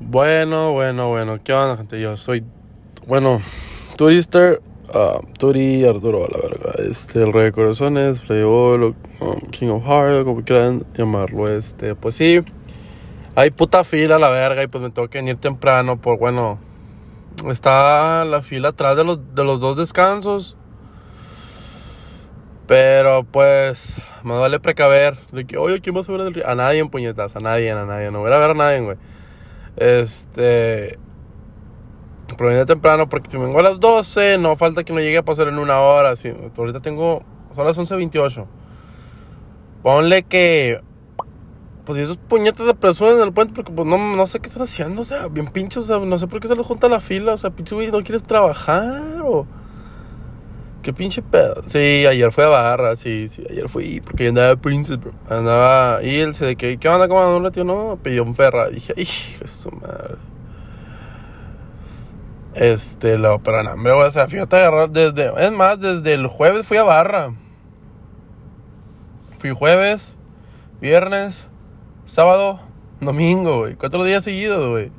Bueno, bueno, bueno. ¿Qué onda, gente? Yo soy, bueno, Turister, uh, Turi Arturo, la verga. Este, el Rey de Corazones, Playboy, um, King of Hearts, como quieran llamarlo. Este, pues sí. Hay puta fila, la verga, y pues me tengo que venir temprano por, bueno, está la fila atrás de los, de los dos descansos. Pero pues, me vale precaver. De que, oye, ¿quién va a subir del río? A nadie en puñetas, a nadie, a nadie. No voy a ver a nadie, güey. Este. Pero temprano porque si vengo a las 12, no falta que no llegue a pasar en una hora. Sí, ahorita tengo. Son las 11.28. Ponle que. Pues esos puñetes de personas en el puente, porque pues no, no sé qué están haciendo, o sea, bien pinchos, o sea, no sé por qué se les junta la fila, o sea, pinche güey, ¿no quieres trabajar o...? ¿Qué pinche pedo? Sí, ayer fui a Barra, sí, sí, ayer fui, porque andaba Princess, bro. Andaba Ilse, de que, ¿qué onda, cómo anda un tío? No, pidió un ferra. Dije, hijo de su madre. Este, lo, pero no, hombre, o sea, fíjate agarrar desde, es más, desde el jueves fui a Barra. Fui jueves, viernes, sábado, domingo, güey. Cuatro días seguidos, güey.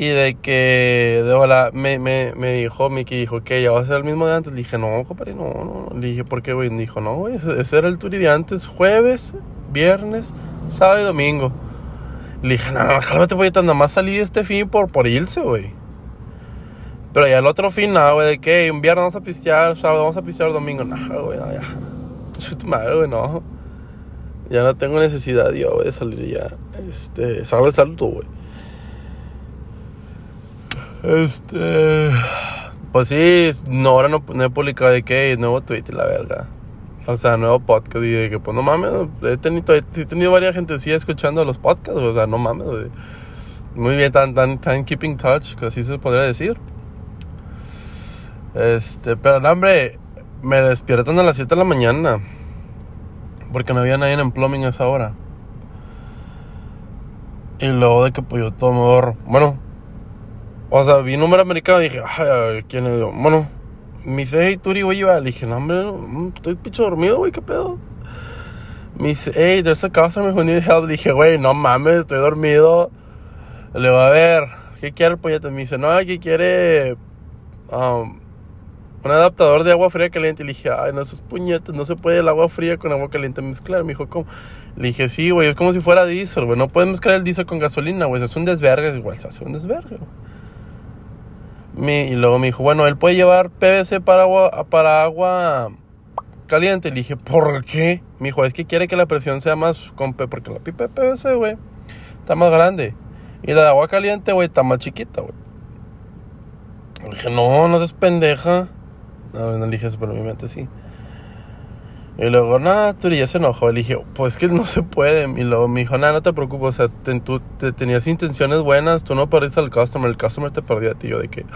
Y de que, de hola, me, me, me dijo, Miki dijo que ya va a ser el mismo de antes. Le dije, no, compadre, no, no. Le dije, ¿por qué, güey? Dijo, no, güey, ese era el tour de antes, jueves, viernes, sábado y domingo. Le dije, no, no, cálmate, güey, nada más salí este fin por, por irse, güey. Pero ya el otro fin, nada, güey, de que un viernes vamos a pistear, sábado vamos a pistear, domingo, no, güey, no, ya. Soy tu madre, güey, no. Ya no tengo necesidad yo, güey, de salir ya. Este, sabe salud tú, güey. Este. Pues sí, no, ahora no, he publicado de que nuevo tweet y la verga. O sea, nuevo podcast. Y de que, pues no mames, he tenido, he tenido varias gente sí escuchando los podcasts, o sea, no mames. Muy bien, tan, tan, tan keeping touch, que así se podría decir. Este, pero no, hombre, me despiertan a las 7 de la mañana. Porque no había nadie en plumbing a esa hora. Y luego de que pues yo tomo, bueno, o sea, vi número americano y dije, ay, ¿quién es? Bueno, me dice, hey, Turi, güey, Le dije, no, hombre, estoy picho dormido, güey, ¿qué pedo? Me dice, hey, there's a customer who needs help. Dije, güey, no mames, estoy dormido. Le voy a ver, ¿qué quiere el puñete? Me dice, no, aquí quiere um, un adaptador de agua fría caliente. Le dije, ay, no, esos puñetes, no se puede el agua fría con agua caliente mezclar. Me dijo, ¿cómo? Le dije, sí, güey, es como si fuera diésel, güey. No puedes mezclar el diésel con gasolina, güey. Es un desvergue, igual se hace un desvergue, güey y luego me dijo, bueno, él puede llevar PVC para agua, para agua caliente. Le dije, ¿por qué? Me dijo, es que quiere que la presión sea más con porque la pipa de PVC, güey, está más grande. Y la de agua caliente, güey, está más chiquita, güey. Le dije, no, no seas pendeja. No, no le dije eso, pero mi mente sí. Y luego, nada, ya se enojó. Le dije, pues que no se puede. Y luego me dijo, nada, no te preocupes. O sea, tú te, tenías intenciones buenas. Tú no perdiste al customer. El customer te perdió a ti. Yo de que,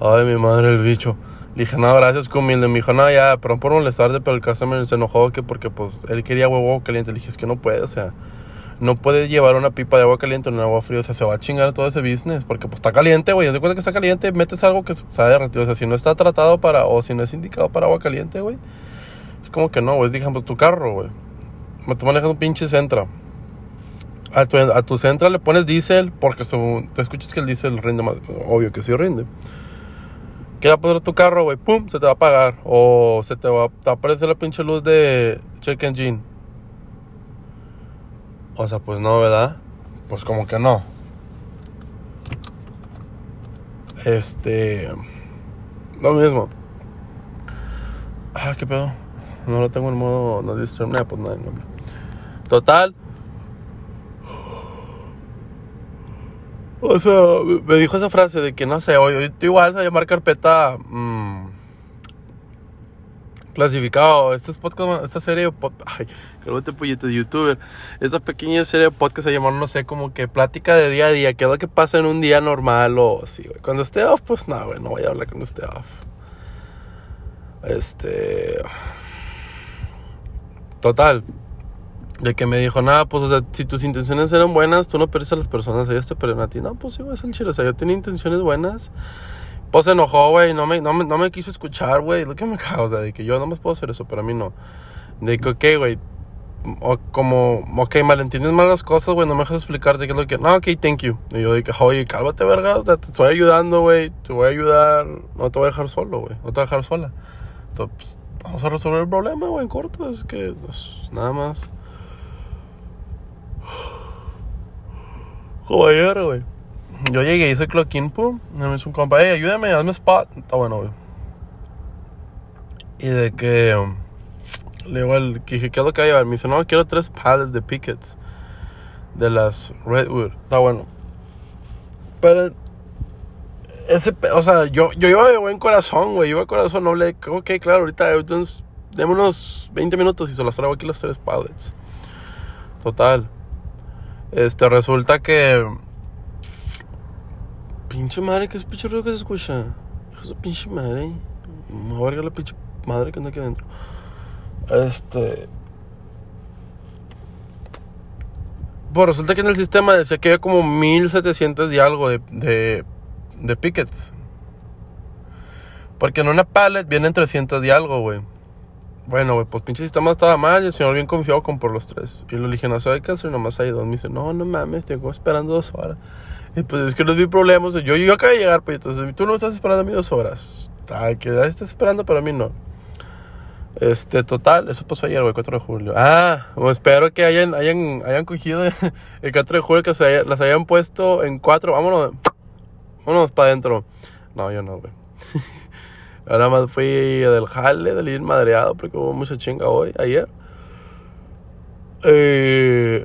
ay, mi madre, el bicho. Le dije, no, gracias, humilde. Me dijo, no, ya, perdón por molestarte, pero el customer se enojó que porque, pues, él quería huevo caliente. Le dije, es que no puede, o sea, no puede llevar una pipa de agua caliente en agua fría. O sea, se va a chingar todo ese business. Porque, pues, está caliente, güey. ¿Te cuenta que está caliente? Metes algo que se ha derretido. O sea, si no está tratado para, o si no es indicado para agua caliente, güey como que no, güey. Dije, pues tu carro, güey. Tú manejas un pinche Centra. A tu, a tu Centra le pones diésel porque te escuchas que el diésel rinde más. Obvio que sí rinde. Quiera poner tu carro, güey, pum, se te va a apagar. O se te va, a aparecer la pinche luz de check engine. O sea, pues no, ¿verdad? Pues como que no. Este. Lo mismo. Ah, qué pedo. No lo tengo en modo no disturb, pues no hay nombre. Total. O sea, me dijo esa frase de que no sé, hoy, igual se va a llamar carpeta mmm, clasificado. Este podcast, esta serie de podcast, ay, te puñete de youtuber. Esta pequeña serie de podcast se llama, no sé, como que plática de día a día. ¿Qué es lo que pasa en un día normal o así, güey? Cuando esté off, pues nada, güey, no voy a hablar cuando esté off. Este. Total. De que me dijo, nada, pues, o sea, si tus intenciones eran buenas, tú no pierdes a las personas, ellas te pierden a ti. No, pues sí, güey, es el chile. O sea, yo tenía intenciones buenas. Pues se enojó, güey, no me, no, me, no me quiso escuchar, güey. Lo que me cago, o sea, de que yo no más puedo hacer eso, pero a mí no. De que, ok, güey, o como, ok, malentiendes mal las cosas, güey, no me dejas explicarte qué es lo que... No, ok, thank you. Y yo dije, oye, cálmate, verga, te estoy ayudando, güey, te voy a ayudar, no te voy a dejar solo, güey, no te voy a dejar sola. Entonces, pues, vamos a resolver el problema, güey, en corto, es que, pues, nada más. Joder, güey. Yo llegué, hice clock-in, me hizo un compa, hey, ayúdame, hazme spot. Está bueno, güey. Y de que... Le digo al que dije, ¿qué es lo que hay a llevar? Me dice, no, quiero tres pallets de pickets. De las Redwood. Está bueno. Pero... Ese, o sea, yo, yo iba de buen corazón, güey. Iba de corazón noble. Ok, claro, ahorita... Entonces, deme unos 20 minutos y se las traigo aquí los tres pallets. Total. Este, resulta que... Pinche madre, que es pinche ruido que se escucha. Esa pinche madre. Me voy la pinche madre que anda aquí adentro. Este. Pues resulta que en el sistema decía que había como 1700 y algo de, de, de pickets. Porque en una pallet vienen 300 y algo, güey. Bueno, güey, pues pinche sistema estaba mal y el señor bien confiado con por los tres. Y le dije, no sé qué hacer, nomás hay dos. Me dice, no, no mames, tengo esperando dos horas. Y pues es que no vi problemas. Yo, yo acabo de llegar, pues entonces tú no estás esperando a mí dos horas. Ay, que estás esperando, pero a mí no. Este, total, eso pasó ayer, güey, 4 de julio. Ah, espero que hayan, hayan, hayan cogido el 4 de julio, que se las hayan puesto en 4. Vámonos, vámonos para adentro. No, yo no, güey. Ahora más fui del jale, del ir madreado, porque hubo mucha chinga hoy, ayer. Eh.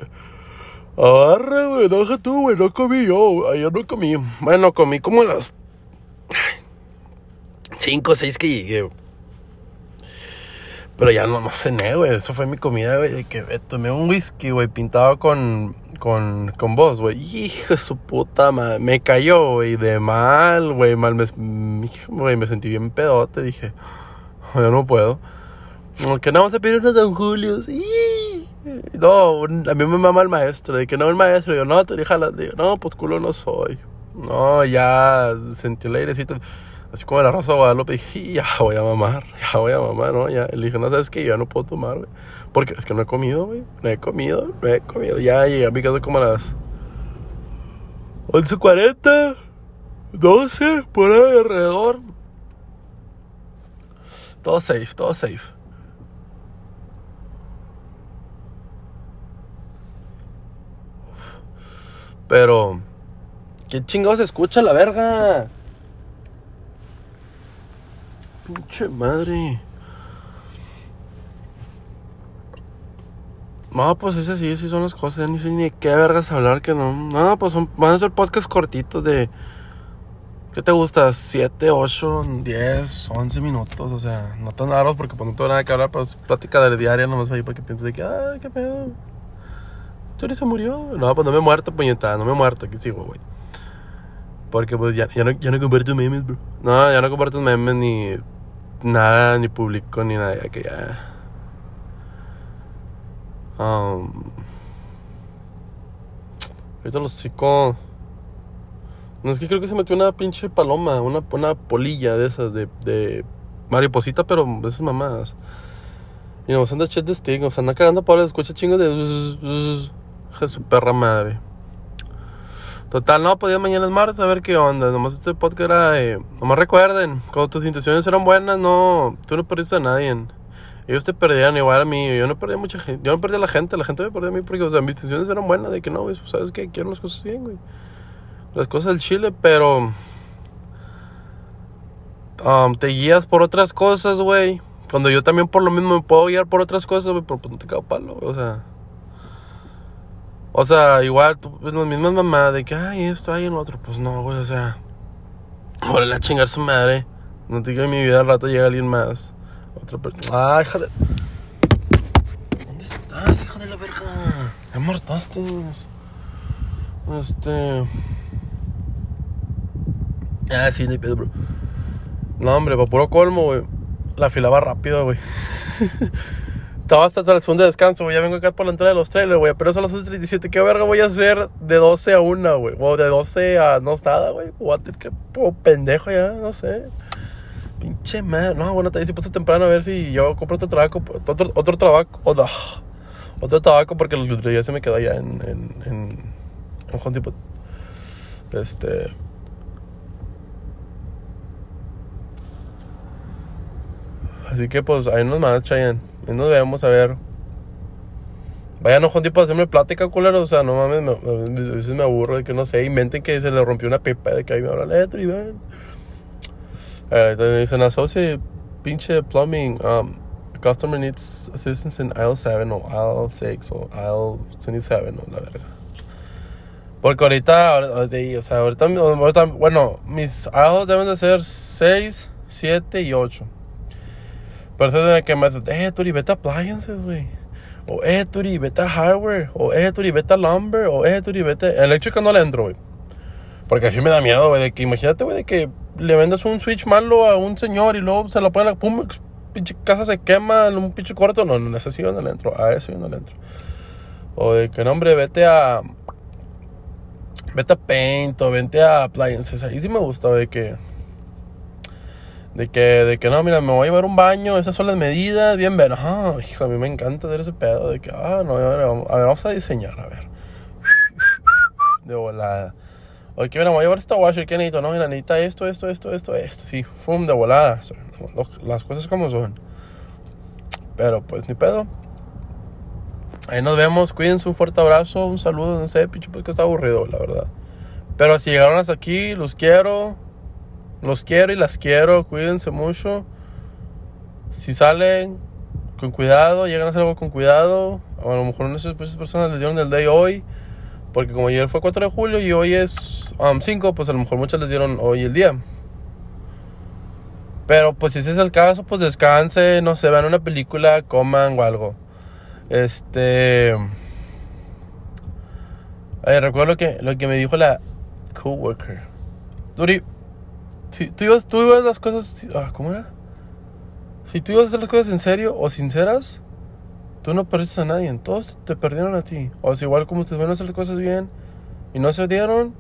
Agarra, güey, no tú, güey, no comí yo. Ayer no comí. Bueno, comí como las 5 o 6 que llegué, pero ya no, no cené, güey. Eso fue mi comida, güey. De que tomé un whisky, güey, pintado con, con, con vos, güey. Hijo de su puta madre. Me cayó, güey, de mal, güey. Mal me, güey, me sentí bien pedote. Dije, yo no puedo. Que no vamos a pedir unos Don Julio. No, a mí me mama el maestro. De que no, el maestro. Yo, no, te dije, no, pues culo no soy. No, ya sentí el airecito. Así como la Rosa de Guadalupe, dije, ya voy a mamar, ya voy a mamar, ¿no? Ya, le dije, no, ¿sabes qué? Ya no puedo tomar, güey. Porque es que no he comido, güey. No he comido, no he comido. Ya llegué a mi casa como a las 11.40, 12, por ahí alrededor. Todo safe, todo safe. Pero, ¿qué chingados escucha la verga? Pinche madre. No, pues ese sí, sí son las cosas. Ni sé ni qué vergas hablar que no. No, pues son, van a ser podcasts cortitos de. ¿Qué te gusta? 7, 8, 10, 11 minutos. O sea, no tan raros porque pues no tengo nada que hablar, pero es plática de diaria nomás ahí para que pienses de que, ay, qué pedo. ¿Tú se murió? No, pues no me muerto, puñetada, no me muerto, aquí sigo, güey. Porque pues ya, ya, no, ya no comparto memes, bro. No, ya no comparto memes ni nada, ni publico, ni nada, que ya... Um, ahorita los chicos... No, es que creo que se metió una pinche paloma, una, una polilla de esas, de, de mariposita, pero de esas mamadas. Y nos anda chet de stick, nos anda cagando para escucha chingo de... de su perra madre. Total, no, podía mañana es martes, a ver qué onda. Nomás este podcast era de... Nomás recuerden, cuando tus intenciones eran buenas, no... Tú no perdiste a nadie. Ellos te perdían igual a mí. Yo no perdí a mucha gente. Yo no perdí a la gente. La gente me perdió a mí porque, o sea, mis intenciones eran buenas. De que no, güey, pues, ¿sabes qué? Quiero las cosas bien, güey. Las cosas del chile, pero... Um, te guías por otras cosas, güey. Cuando yo también por lo mismo me puedo guiar por otras cosas, güey, pero pues no te cago palo, O sea... O sea, igual, tú ves las mismas mamás de que, ay, esto, hay en otro. Pues no, güey, o sea, órale a chingar su madre. No te digo en mi vida al rato llega alguien más. Otra persona. Ay, hija de. ¿Dónde estás, hija de la verga? Ya mortaste. Este. Ah, sí, ni pedo, bro. No, hombre, para puro colmo, güey. La fila va rápido, güey. Estaba hasta el segundo descanso, güey. Ya vengo acá por la entrada de los trailers, güey. Pero son las 11.37. ¿Qué verga voy a hacer de 12 a 1, güey? O de 12 a no nada, güey. Tener que. Oh, pendejo ya, no sé. Pinche madre. No, bueno, te hice puesto temprano a ver si yo compro otro trabajo. Otro, otro trabajo. Otro, otro tabaco porque el otro ya se me quedó allá en, en, en, en. Este. Así que pues ahí nos mandan, Chayanne. Ahí nos vemos a ver. Vayan a Home Depot a hacerme plática, culero. O sea, no mames, me, a veces me aburro de que no sé. Inventen que se le rompió una pipa de que ahí me habla letra y ven. Eh, entonces dicen, associate pinche plumbing. Um, customer needs assistance in aisle 7 o aisle 6 o aisle 27 o la verga. Porque ahorita- o sea, ahorita, ahorita, bueno, mis aisles deben de ser 6, 7 y 8. De que me dicen, eh, Turi, vete a appliances, güey. O, eh, Turi, vete a hardware. O, eh, Turi, vete a lumber. O, eh, Turi, vete. Eléctrica no le entro, güey. Porque así me da miedo, güey. De que imagínate, güey, de que le vendas un switch malo a un señor y luego se lo pone la pum, pinche casa se quema en un pinche corto. No, no, a eso sí yo no le entro. A eso yo no le entro. O de que, no, hombre, vete a. Vete a Paint o vete a Appliances. Ahí sí me gusta, de que. De que, de que no, mira, me voy a llevar un baño, esas son las medidas, bien ver. Ah, hijo, a mí me encanta hacer ese pedo de que, ah, no, a ver, a ver, vamos a diseñar, a ver. De volada. Oye, mira, me voy a llevar esta washer, ¿qué necesito? No, mira, necesita esto, esto, esto, esto, esto. Sí, fum, de volada. Las cosas como son. Pero pues ni pedo. Ahí nos vemos, cuídense, un fuerte abrazo, un saludo, no sé, pinche, pues que está aburrido, la verdad. Pero si llegaron hasta aquí, los quiero. Los quiero y las quiero, cuídense mucho. Si salen, con cuidado, llegan a hacer algo con cuidado. A lo mejor muchas muchas personas les dieron el day hoy. Porque como ayer fue 4 de julio y hoy es 5, pues a lo mejor muchas les dieron hoy el día. Pero pues si ese es el caso, pues descanse, no sé, vean una película, coman o algo. Este... Ay, recuerdo que, lo que me dijo la coworker. Duri, si tú ibas, tú ibas las cosas... ah, ¿Cómo era? Si tú ibas a hacer las cosas en serio o sinceras, tú no perdiste a nadie. Todos te perdieron a ti. O sea, igual como ustedes van a hacer las cosas bien y no se dieron,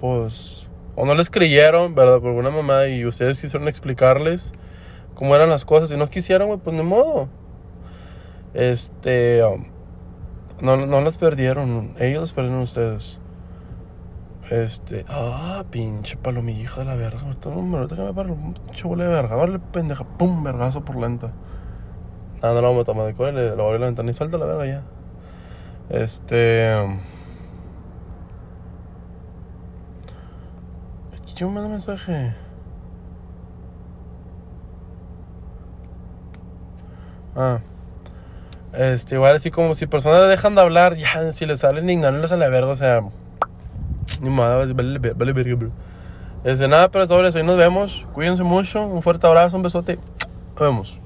pues... O no les creyeron, ¿verdad? Por alguna mamá y ustedes quisieron explicarles cómo eran las cosas y no quisieron, güey, pues ni modo. Este... um, no, no las perdieron. Ellos las perdieron ustedes. Este. Ah, pinche palomilla, de la verga. Ahorita, que me paro, pinche bola de verga. Vale, pendeja. Pum, vergazo por lenta. Ah, no lo vamos a tomar de cola. Le, le voy a abrir la ventana y suelta la verga ya. Este. ¿Quién me manda mensaje? Ah. Este, igual así como si personas le dejan de hablar, ya, si les salen ignorarlos a la verga, o sea, ni modo, vale, vale, verga, bro. Este, nada, pero sobre eso, ahí nos vemos, cuídense mucho, un fuerte abrazo, un besote, nos vemos.